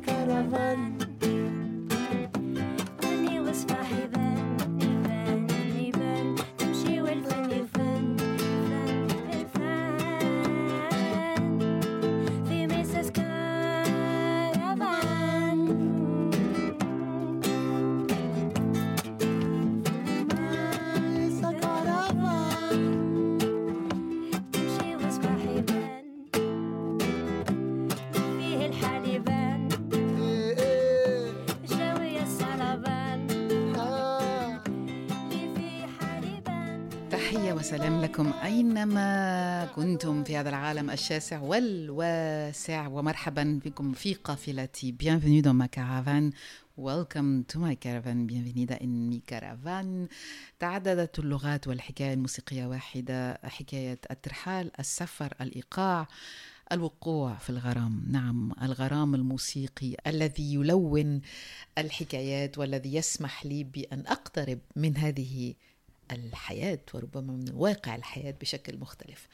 caravan. أينما كنتم في هذا العالم الشاسع والواسع ومرحبا بكم في قافلتي. Bienvenue dans ma caravane. Welcome to my caravan. Bienvenida in mi caravan. تعددت اللغات والحكاية الموسيقية واحدة حكاية الترحال السفر الإيقاع الوقوع في الغرام. نعم الغرام الموسيقي الذي يلون الحكايات والذي يسمح لي بأن أقترب من هذه الحياة وربما من واقع الحياة بشكل مختلف.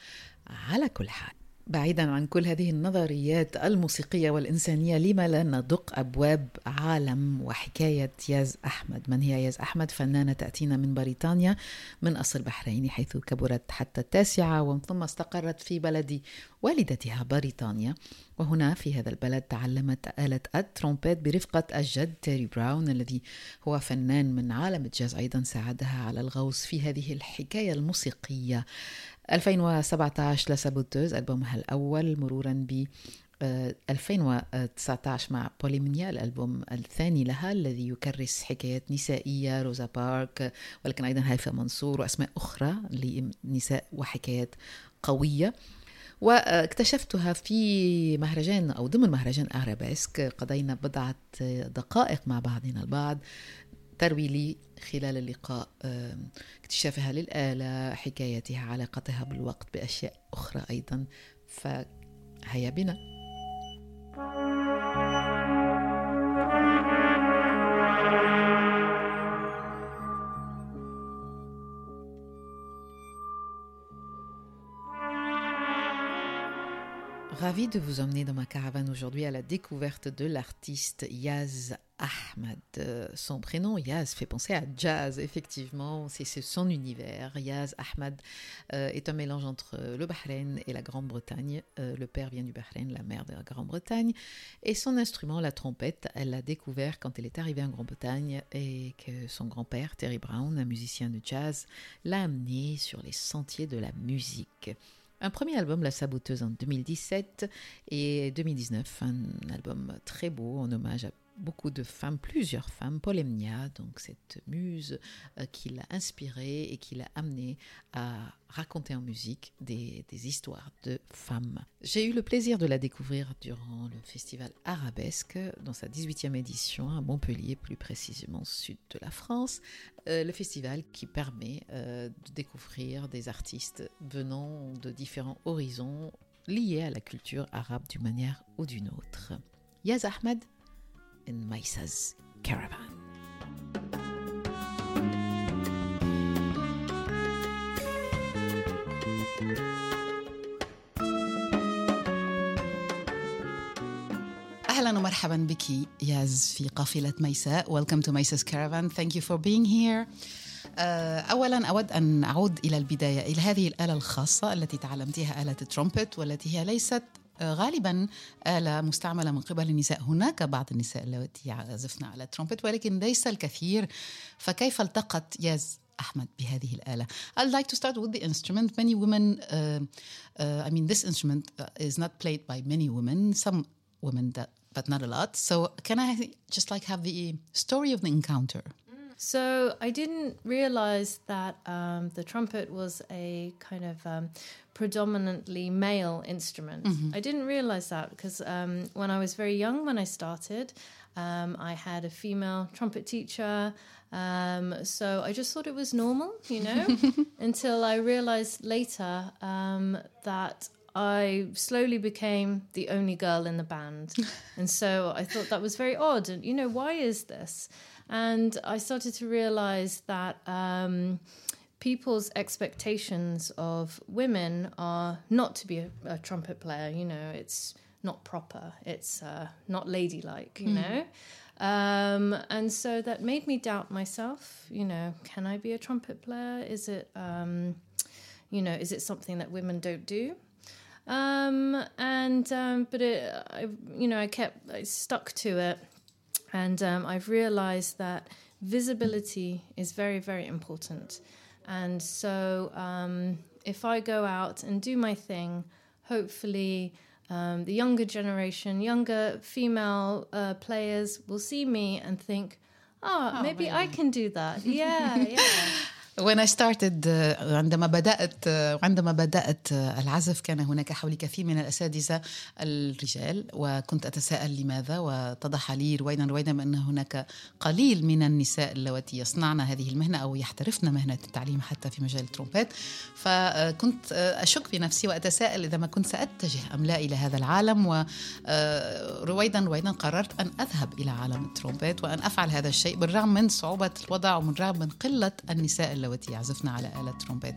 على كل حال. بعيدا عن كل هذه النظريات الموسيقية والإنسانية لما لا ندق أبواب عالم وحكاية ياز أحمد؟ من هي ياز أحمد؟ فنانة تأتينا من بريطانيا من أصل بحريني حيث كبرت حتى التاسعة ومن ثم استقرت في بلد والدتها بريطانيا. وهنا في هذا البلد تعلمت آلة الترومبيت برفقة الجد تيري براون الذي هو فنان من عالم الجاز أيضا ساعدها على الغوص في هذه الحكاية الموسيقية. 2017 لسابوتوز ألبومها الأول مرورا ب آه، 2019 مع بوليمنيا الألبوم الثاني لها الذي يكرس حكايات نسائية روزا بارك ولكن أيضا هيفا منصور وأسماء أخرى لنساء وحكايات قوية. واكتشفتها في مهرجان أو ضمن مهرجان أرابيسك قضينا بضعة دقائق مع بعضنا البعض تروي لي خلال اللقاء اكتشافها للآلة حكايتها علاقتها بالوقت بأشياء أخرى أيضا فهيا بنا Ravi de vous emmener dans ma caravane aujourd'hui à la découverte de l'artiste Yaz Ahmad. Euh, Son prénom Yaz fait penser à jazz, effectivement, c'est son univers. Yaz Ahmad euh, est un mélange entre le Bahreïn et la Grande-Bretagne. Euh, le père vient du Bahreïn, la mère de la Grande-Bretagne. Et son instrument, la trompette, elle l'a découvert quand elle est arrivée en Grande-Bretagne et que son grand-père, Terry Brown, un musicien de jazz, l'a amené sur les sentiers de la musique. Un premier album, La Saboteuse, en 2017 et 2019, un album très beau en hommage à beaucoup de femmes, plusieurs femmes, Polemnia, donc cette muse euh, qui l'a inspirée et qui l'a amenée à raconter en musique des, histoires de femmes. J'ai eu le plaisir de la découvrir durant le festival Arabesque, dans sa 18e édition à Montpellier, plus précisément sud de la France. Euh, le festival qui permet euh, de découvrir des artistes venant de différents horizons liés à la culture arabe d'une manière ou d'une autre. Yaz Ahmed in Mesa's caravan. أهلا ومرحبا بك ياز في قافلة ميساء Welcome to ميسا's caravan. Thank you for being here. آه، اولا أود أن أعود إلى البداية إلى هذه الآلة الخاصة التي تعلمتها آلة الترومبت والتي هي ليست غالبا آلة مستعملة من قبل النساء هناك بعض النساء اللواتي يعزفن على الترومبت ولكن ليس الكثير فكيف التقت ياز أحمد بهذه الآلة I'd like to start with the instrument many women uh, uh, I mean this instrument uh, is not played by many women some women that but not a lot so can I just like have the story of the encounter So I didn't realize that um, the trumpet was a kind of um, predominantly male instrument. I didn't realize that because um, when I was very young, when I started, um, I had a female trumpet teacher. Um, so I just thought it was normal, you know, until I realized later um, that I slowly became the only girl in the band. and so I thought that was very odd. And, you know, why is this? And I started to realize that um, people's expectations of women are not to be a, a trumpet player. You know, it's not proper. It's uh, not ladylike, you know. Um, and so that made me doubt myself. You know, can I be a trumpet player? Is it, um, you know, is it something that women don't do? Um, and um, but it, I, you know, I kept I stuck to it, and um, I've realized that visibility is very very important. And so um, if I go out and do my thing, hopefully. Um, the younger generation, younger female uh, players will see me and think, oh, maybe I can do that. Yeah, yeah. When I started uh, عندما بدأت uh, عندما بدأت uh, العزف كان هناك حولي كثير من الأساتذة الرجال وكنت أتساءل لماذا واتضح لي رويدا رويدا بأن هناك قليل من النساء اللواتي يصنعن هذه المهنة أو يحترفن مهنة التعليم حتى في مجال الترومبيت. فكنت أشك بنفسي وأتساءل إذا ما كنت سأتجه أم لا إلى هذا العالم ورويدا رويدا قررت أن أذهب إلى عالم الترومبيت وأن أفعل هذا الشيء بالرغم من صعوبة الوضع ومن رغم من قلة النساء اللواتي يعزفن على آلة ترومبيت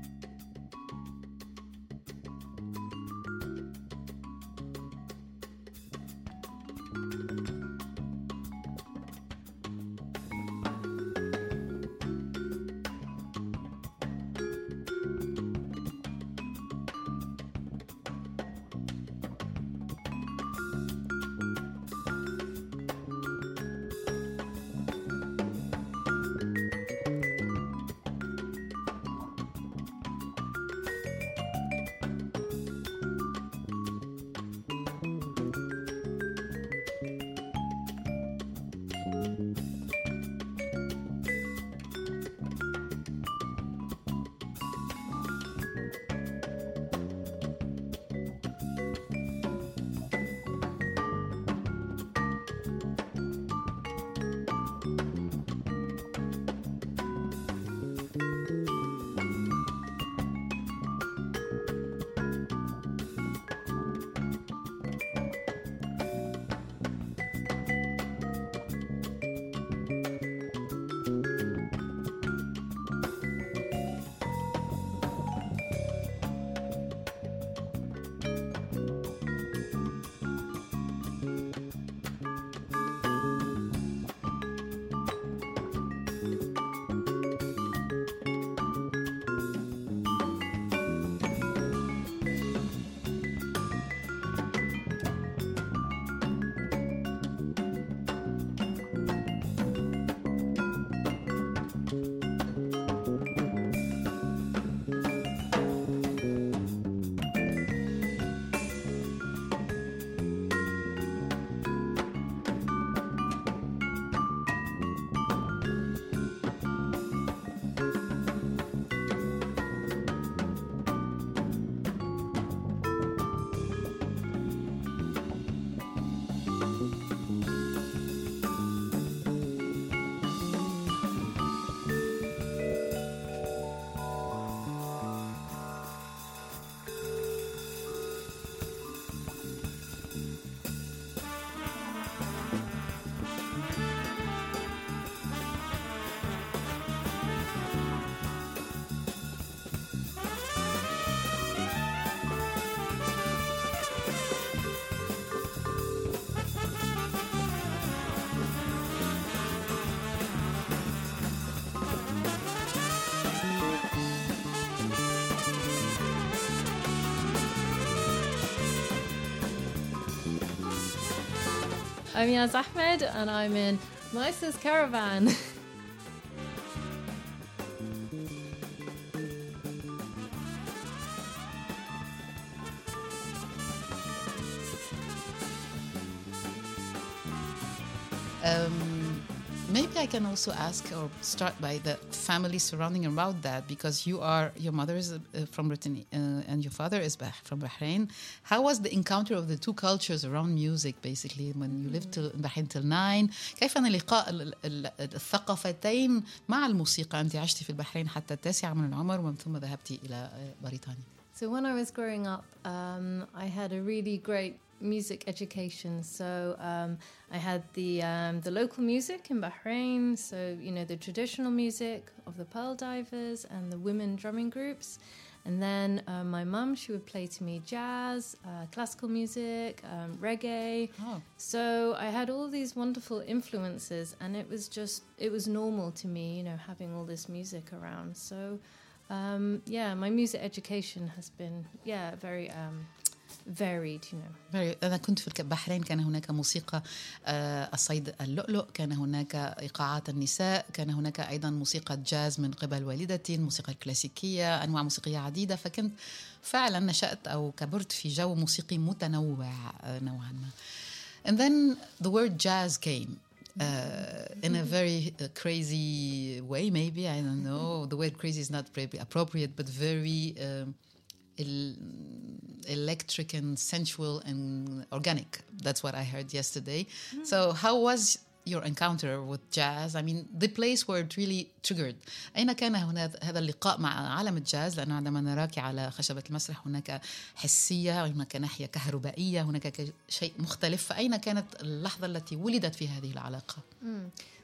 I'm Yazz Ahmed and I'm in Mayssa's Caravan. can also ask or start by the family surrounding around that because you are your mother is uh, from Britain uh, and your father is bah- from Bahrain. How was the encounter of the two cultures around music basically when you lived till, in Bahrain till nine? كيف كان لقاء ال- ال- الثقافتين مع الموسيقى؟ أنت عشتي في البحرين حتى التاسعة من العمر ومن ثم ذهبتي إلى آه، بريطانيا. So when I was growing up, um, I had a really great music education. So um, I had the um, the local music in Bahrain. So you know the traditional music of the Pearl Divers and the women drumming groups, And then uh, my mum, she would play to me jazz, uh, classical music, um, reggae. Oh. So I had all these wonderful influences, and it was just, it was normal to me, you know, having all this music around. So, um, yeah, my music education has been, yeah, very um, varied, you know. أنا كنت في البحرين كان هناك موسيقى آه، الصيد اللؤلؤ كان هناك إيقاعات النساء كان هناك أيضا موسيقى جاز من قبل والدتي الموسيقى الكلاسيكية أنواع موسيقية عديدة فكنت فعلا نشأت أو كبرت في جو موسيقي متنوع آه، نوعا ما And then the word jazz came uh, in a very uh, crazy way, maybe. I don't know. The word crazy is not appropriate, but very um, electric and sensual and organic. That's what I heard yesterday. So, how was your encounter with jazz? I mean, the place where it really triggered. أين كان هنا هذا اللقاء مع عالم الجاز؟ لأنه عندما نراك على خشبة المسرح هناك حسية، هناك ناحية كهربائية، هناك شيء مختلف. فأين كانت اللحظة التي ولدت في هذه العلاقة؟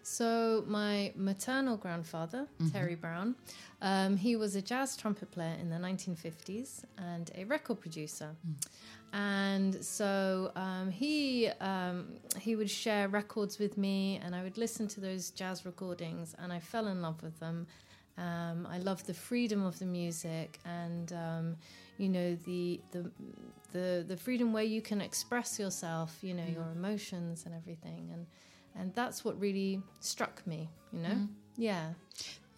So my maternal grandfather, Terry Brown, um, he was a jazz trumpet player in the 1950s and a record producer. And so um, he um, he would share records with me, and I would listen to those jazz recordings, and I fell in love with them. Um, I love the freedom of the music, and um, you know the the the the freedom where you can express yourself, you know your emotions and everything, and and that's what really struck me. You know, yeah.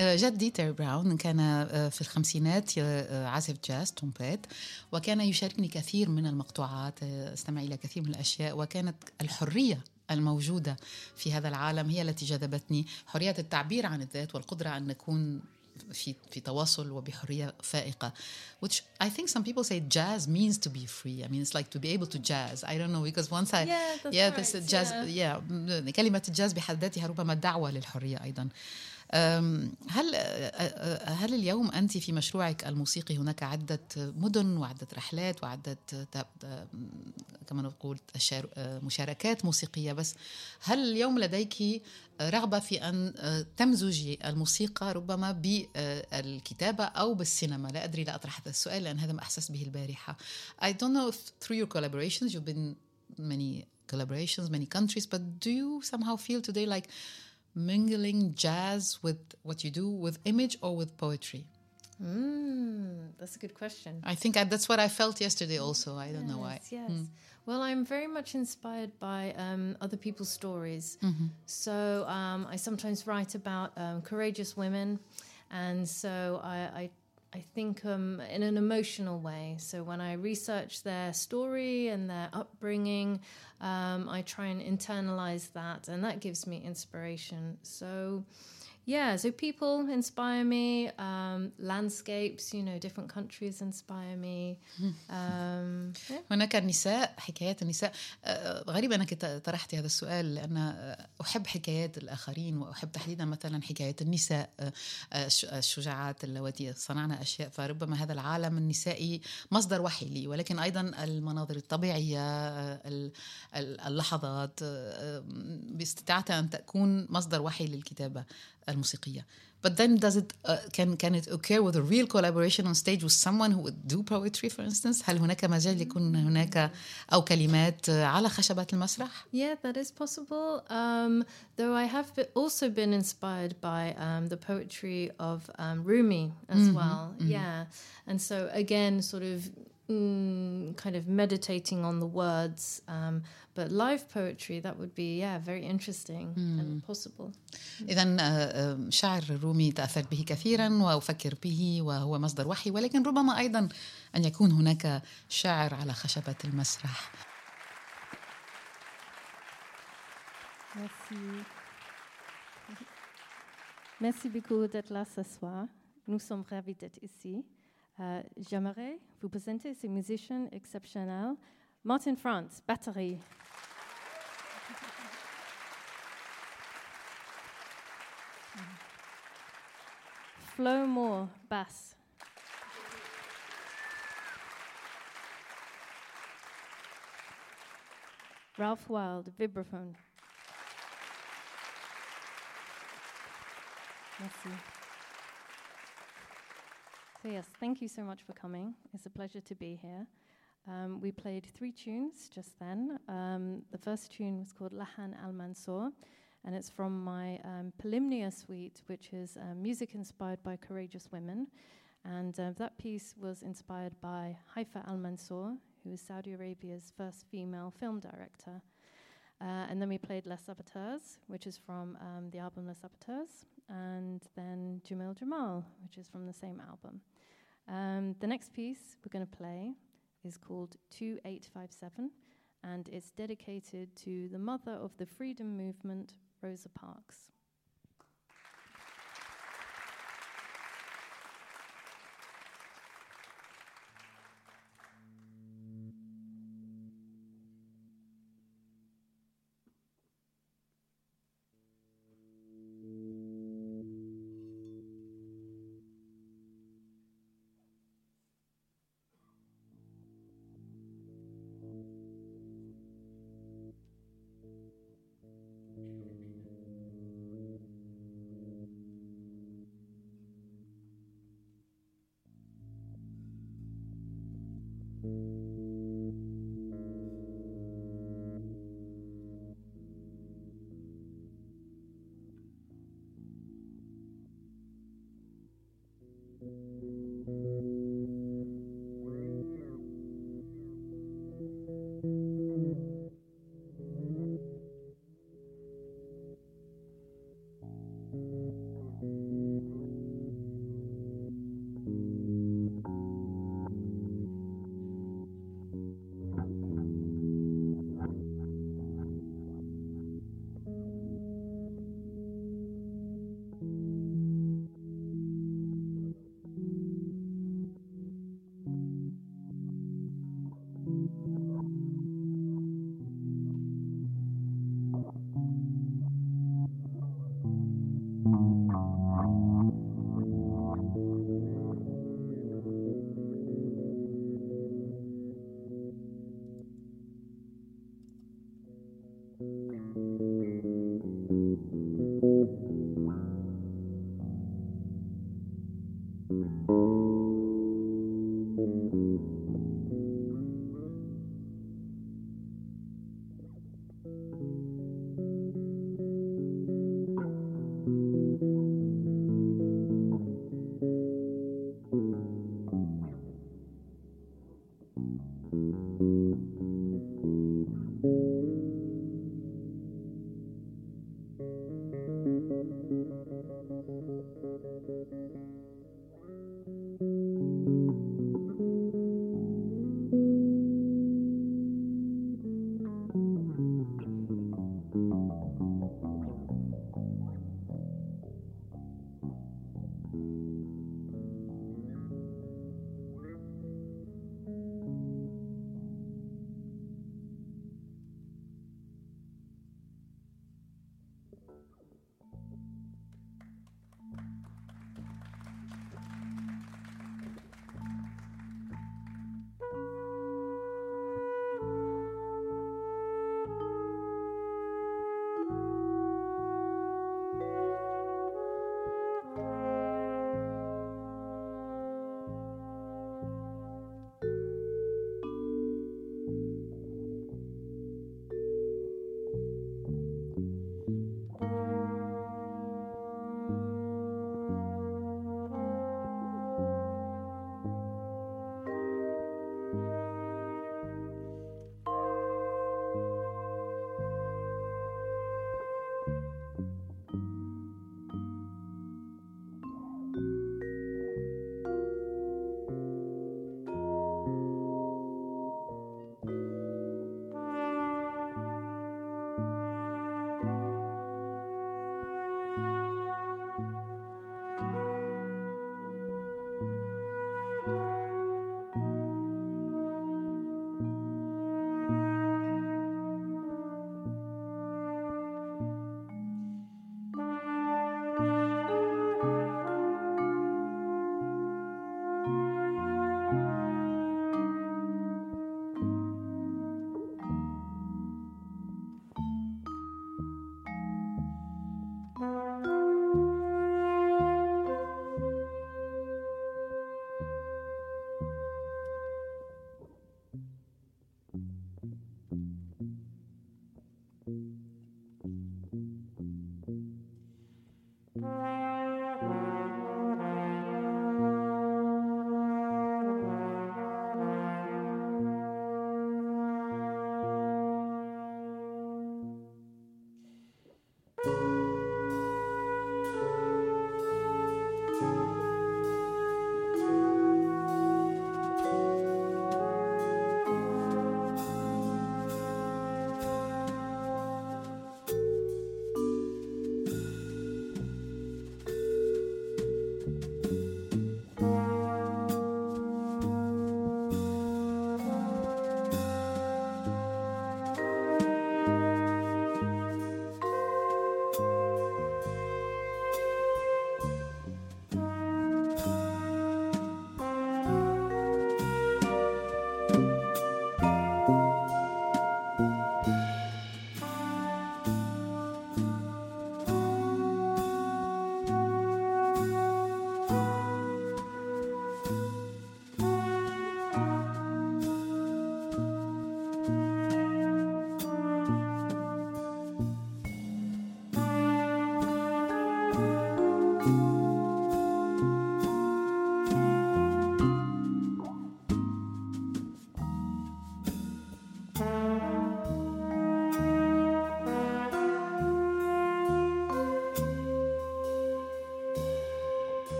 آه، جدي تيري براون كان آه، في الخمسينات آه، عازف جاز ترومبيت وكان يشاركني كثير من المقطوعات آه، استمع إلى كثير من الأشياء وكانت الحرية الموجودة في هذا العالم هي التي جذبتني حرية التعبير عن الذات والقدرة أن نكون في في تواصل وبحريه فائقه which I think some people say jazz means to be free I mean it's like to be able to jazz I don't know because once I Yeah, that's yeah right, this jazz yeah. yeah كلمة الجاز بحد ذاتها ربما دعوة للحرية أيضا أم، هل هل اليوم أنت في مشروعك الموسيقي هناك عدة مدن وعدة رحلات وعدة ت- كما نقول مشاركات موسيقية بس؟ هل اليوم لديك رغبة في أن تمزجي الموسيقى ربما بالكتابة أو بالسينما؟ لا أدري لا أطرح هذا السؤال لأن هذا ما أحسس به البارحة. I don't know if through your collaborations you've been many collaborations many countries but do you somehow feel today like mingling jazz with what you do with image or with poetry Mm, that's a good question. I think I, that's what I felt yesterday also I don't know why Yes, yes. Well, I'm very much inspired by um, other people's stories. So um, I sometimes write about um, courageous women, and so I, I, I think um, in an emotional way. So when I research their story and their upbringing, um, I try and internalize that, and that gives me inspiration. So. Yeah, so people inspire me, um, landscapes, you know, different countries inspire me. Um, yeah. هناك النساء حكايات النساء آه، غريب أنك ت- طرحتي هذا السؤال لأن آه، أحب حكايات الآخرين وأحب تحديدا مثلا حكايات النساء آه، الش- الشجاعات اللواتي صنعنا أشياء فربما هذا العالم النسائي مصدر وحي لي ولكن أيضا المناظر الطبيعية آه، ال- ال- اللحظات باستطاعتها أن تكون مصدر وحي للكتابة الموسيقيه But then does it uh, can can it occur with a real collaboration on stage with someone who would do poetry for instance هل هناك مجال يكون هناك أو كلمات على خشبة المسرح؟ Yeah, that is possible. Um, though I have be- also been inspired by um, the poetry of um, Rumi as well. Yeah. And so, again, sort of mm, kind of meditating on the words. Um, but live poetry, that would be, yeah, very interesting and possible. إذا آه، شعر الرومي تأثرت به كثيرا وأفكر به وهو مصدر وحي ولكن ربما أيضا أن يكون هناك شاعر على خشبة المسرح Merci. Merci beaucoup d'être là ce soir. Nous sommes ravis d'être ici. Euh, J'aimerais vous présenter ce musicien exceptionnel, Martin France, batterie. Flo Moore, bass. Ralph Wyld, vibraphone. Merci. So, yes, thank you so much for coming. It's a pleasure to be here. Um, we played three tunes just then. Um, the first tune was called Lahan al Mansour, and it's from my um, Polymnia suite, which is uh, music inspired by courageous women. And uh, that piece was inspired by Haifa al Mansour, who is Saudi Arabia's first female film director. Uh, and then we played La Saboteuse, which is from um, the album La Saboteuse, and then Jamil Jamal, which is from the same album. Um, the next piece we're going to play is called 2857, and it's dedicated to the mother of the freedom movement, Rosa Parks.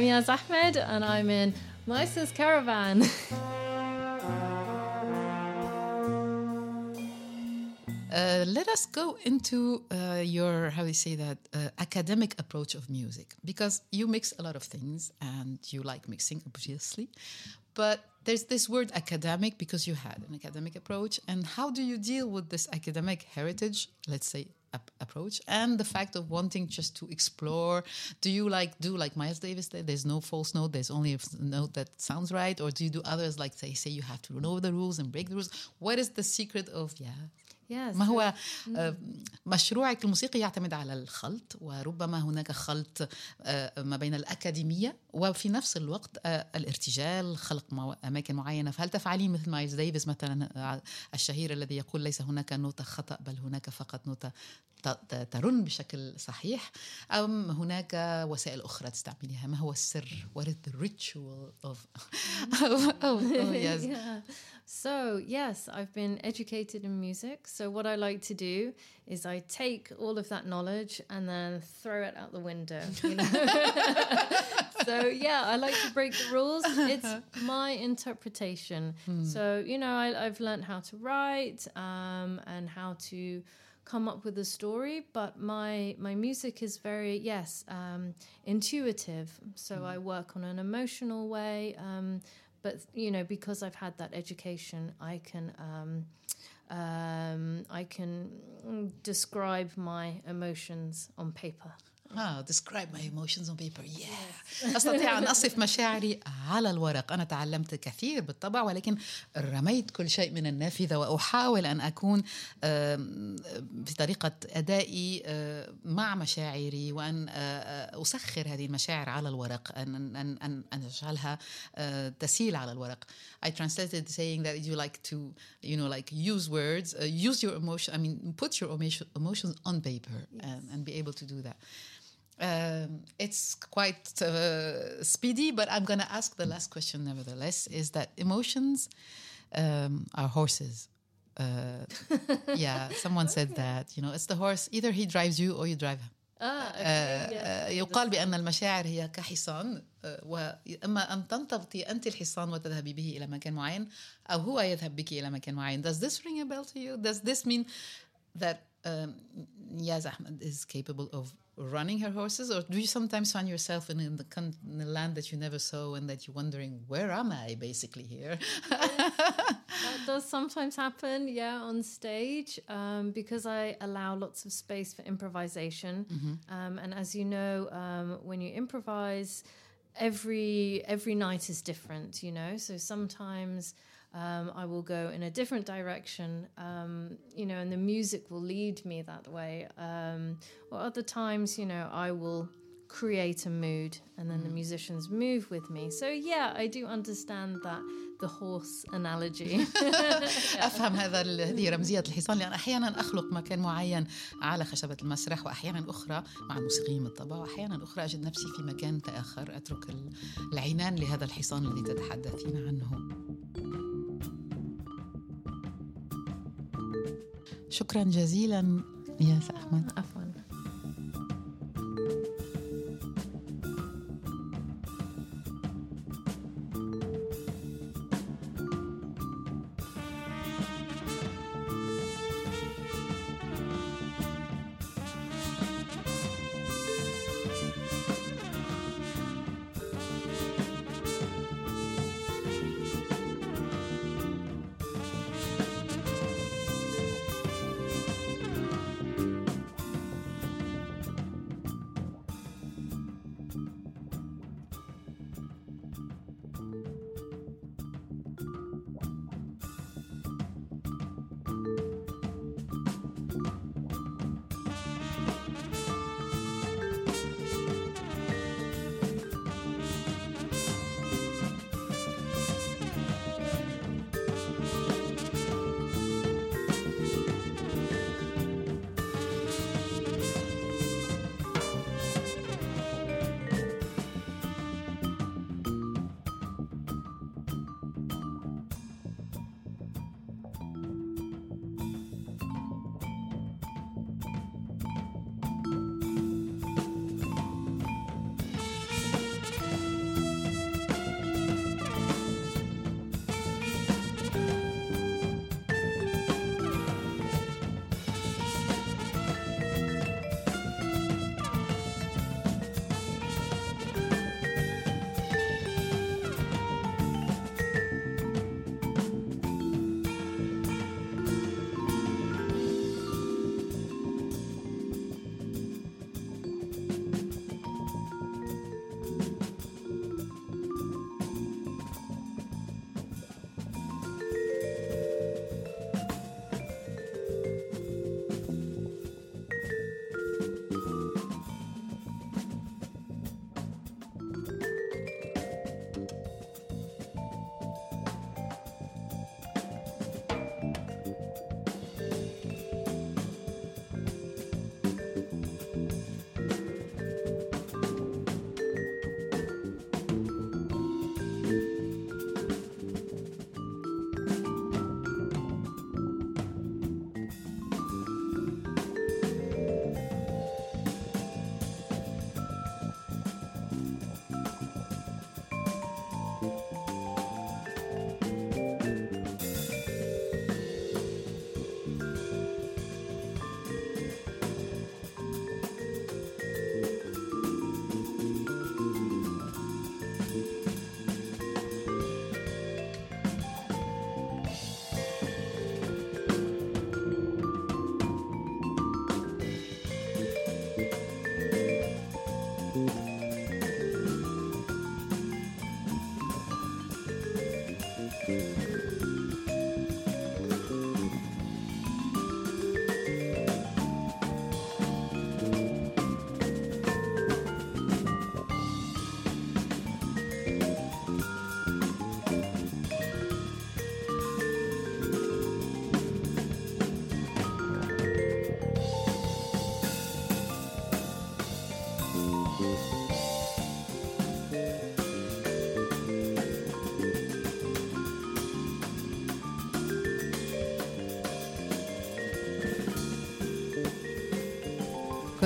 I'm Yazz Ahmed, and I'm in Mayssa's Caravan. Uh, let us go into uh, your, how do you say that, uh, academic approach of music. Because you mix a lot of things and you like mixing, obviously. But there's this word academic because you had an academic approach. And how do you deal with this academic heritage, let's say, ap- approach, and the fact of wanting just to explore? Do you like do like Miles Davis? There's no false note, there's only a note that sounds right. Or do you do others like they say you have to know the rules and break the rules? What is the secret of, yeah? Yes. ما هو آه، مشروعك الموسيقي يعتمد على الخلط وربما هناك خلط آه، ما بين الأكاديمية وفي نفس الوقت آه، الارتجال خلق أماكن معينة فهل تفعلين مثل مايلز ديفيس مثلا الشهير الذي يقول ليس هناك نوتة خطأ بل هناك فقط نوتة ترن بشكل صحيح أم هناك وسائل أخرى تستعمليها ما هو السر What is the ritual of, of, of, of yes. yeah. So, yes, I've been educated in music. So, what I like to do is I take all of that knowledge and then throw it out the window. You know? so, yeah, I like to break the rules. It's my interpretation. So, you know, I, I've learned how to write um, and how to come up with a story but my my music is very yes um, intuitive so i work on an emotional way um, but you know because i've had that education i can um, Um, I can describe my emotions on paper. آه describe my emotions on paper. Yeah. أستطيع أن أصف مشاعري على الورق. أنا تعلمت الكثير بالطبع ولكن رميت كل شيء من النافذة وأحاول أن أكون في طريقة أدائي آه، مع مشاعري وأن آه، آه، أسخر هذه المشاعر على الورق أن أن أن, أن اجعلها تسيل على الورق. I translated saying that you like to, you know, like use words, uh, use your emotion. I mean, put your emotion, emotions on paper and, and be able to do that. Um, it's quite uh, speedy, but I'm going to ask the last question nevertheless is that emotions um, are horses. Uh, yeah, someone said that. You know, it's the horse, either he drives you or you drive him. Ah آه، يقال بأن المشاعر هي كحصان آه، وإما أن تنتبطي أنت الحصان وتذهبي به إلى مكان معين أو هو يذهب بك إلى مكان معين Does this ring a bell to you? Does this mean that um, Yaz Ahmed is capable of running her horses? Or do you sometimes find yourself in, in, the, in the land that you never saw and that you're wondering where am I basically here? That does sometimes happen yeah on stage um, because i allow lots of space for improvisation. Um, and as you know um, when you improvise every every night is different you know? So sometimes um, I will go in a different direction, um, you know, and the music will lead me that way. Um, or other times, you know, I will create a mood and then the musicians move with me. So yeah, I do understand that the horse analogy. افهم هذا ال- هذه رمزيه الحصان لان احيانا اخلق مكان معين على خشبه المسرح واحيانا اخرى مع الموسيقيين بالطبع واحيانا اخرى اجد نفسي في مكان اخر اترك ال- العنان لهذا الحصان الذي تتحدثين عنه شكرا جزيلا يا أحمد عفواً.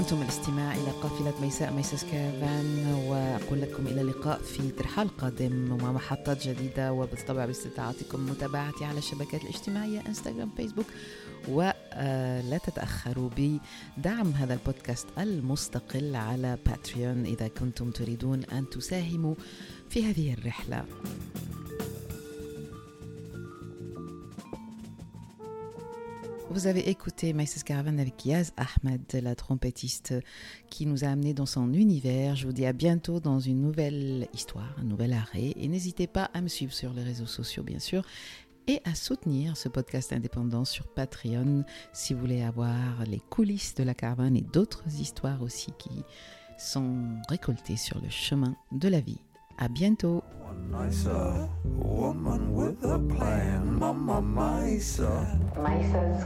كنتم الاستماع إلى قافلة ميساء ميساس كافان وأقول لكم إلى اللقاء في ترحال قادم ومع محطات جديدة وبالطبع باستطاعتكم متابعتي على الشبكات الاجتماعية انستغرام فيسبوك ولا تتأخروا بدعم هذا البودكاست المستقل على باتريون إذا كنتم تريدون أن تساهموا في هذه الرحلة. Vous avez écouté Maïs Caravan avec Yaz Ahmed, la trompettiste qui nous a amenés dans son univers. Je vous dis à bientôt dans une nouvelle histoire, un nouvel arrêt. Et n'hésitez pas à me suivre sur les réseaux sociaux, bien sûr, et à soutenir ce podcast indépendant sur Patreon si vous voulez avoir les coulisses de la caravane et d'autres histoires aussi qui sont récoltés sur le chemin de la vie. À bientôt. Nicer woman with a plan, Mama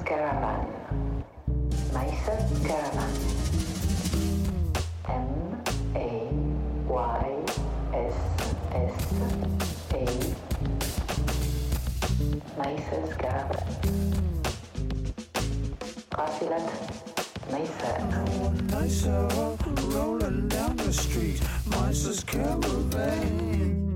caravan. Caravan. M A Y S S A. Caravan the street, monsters caravan.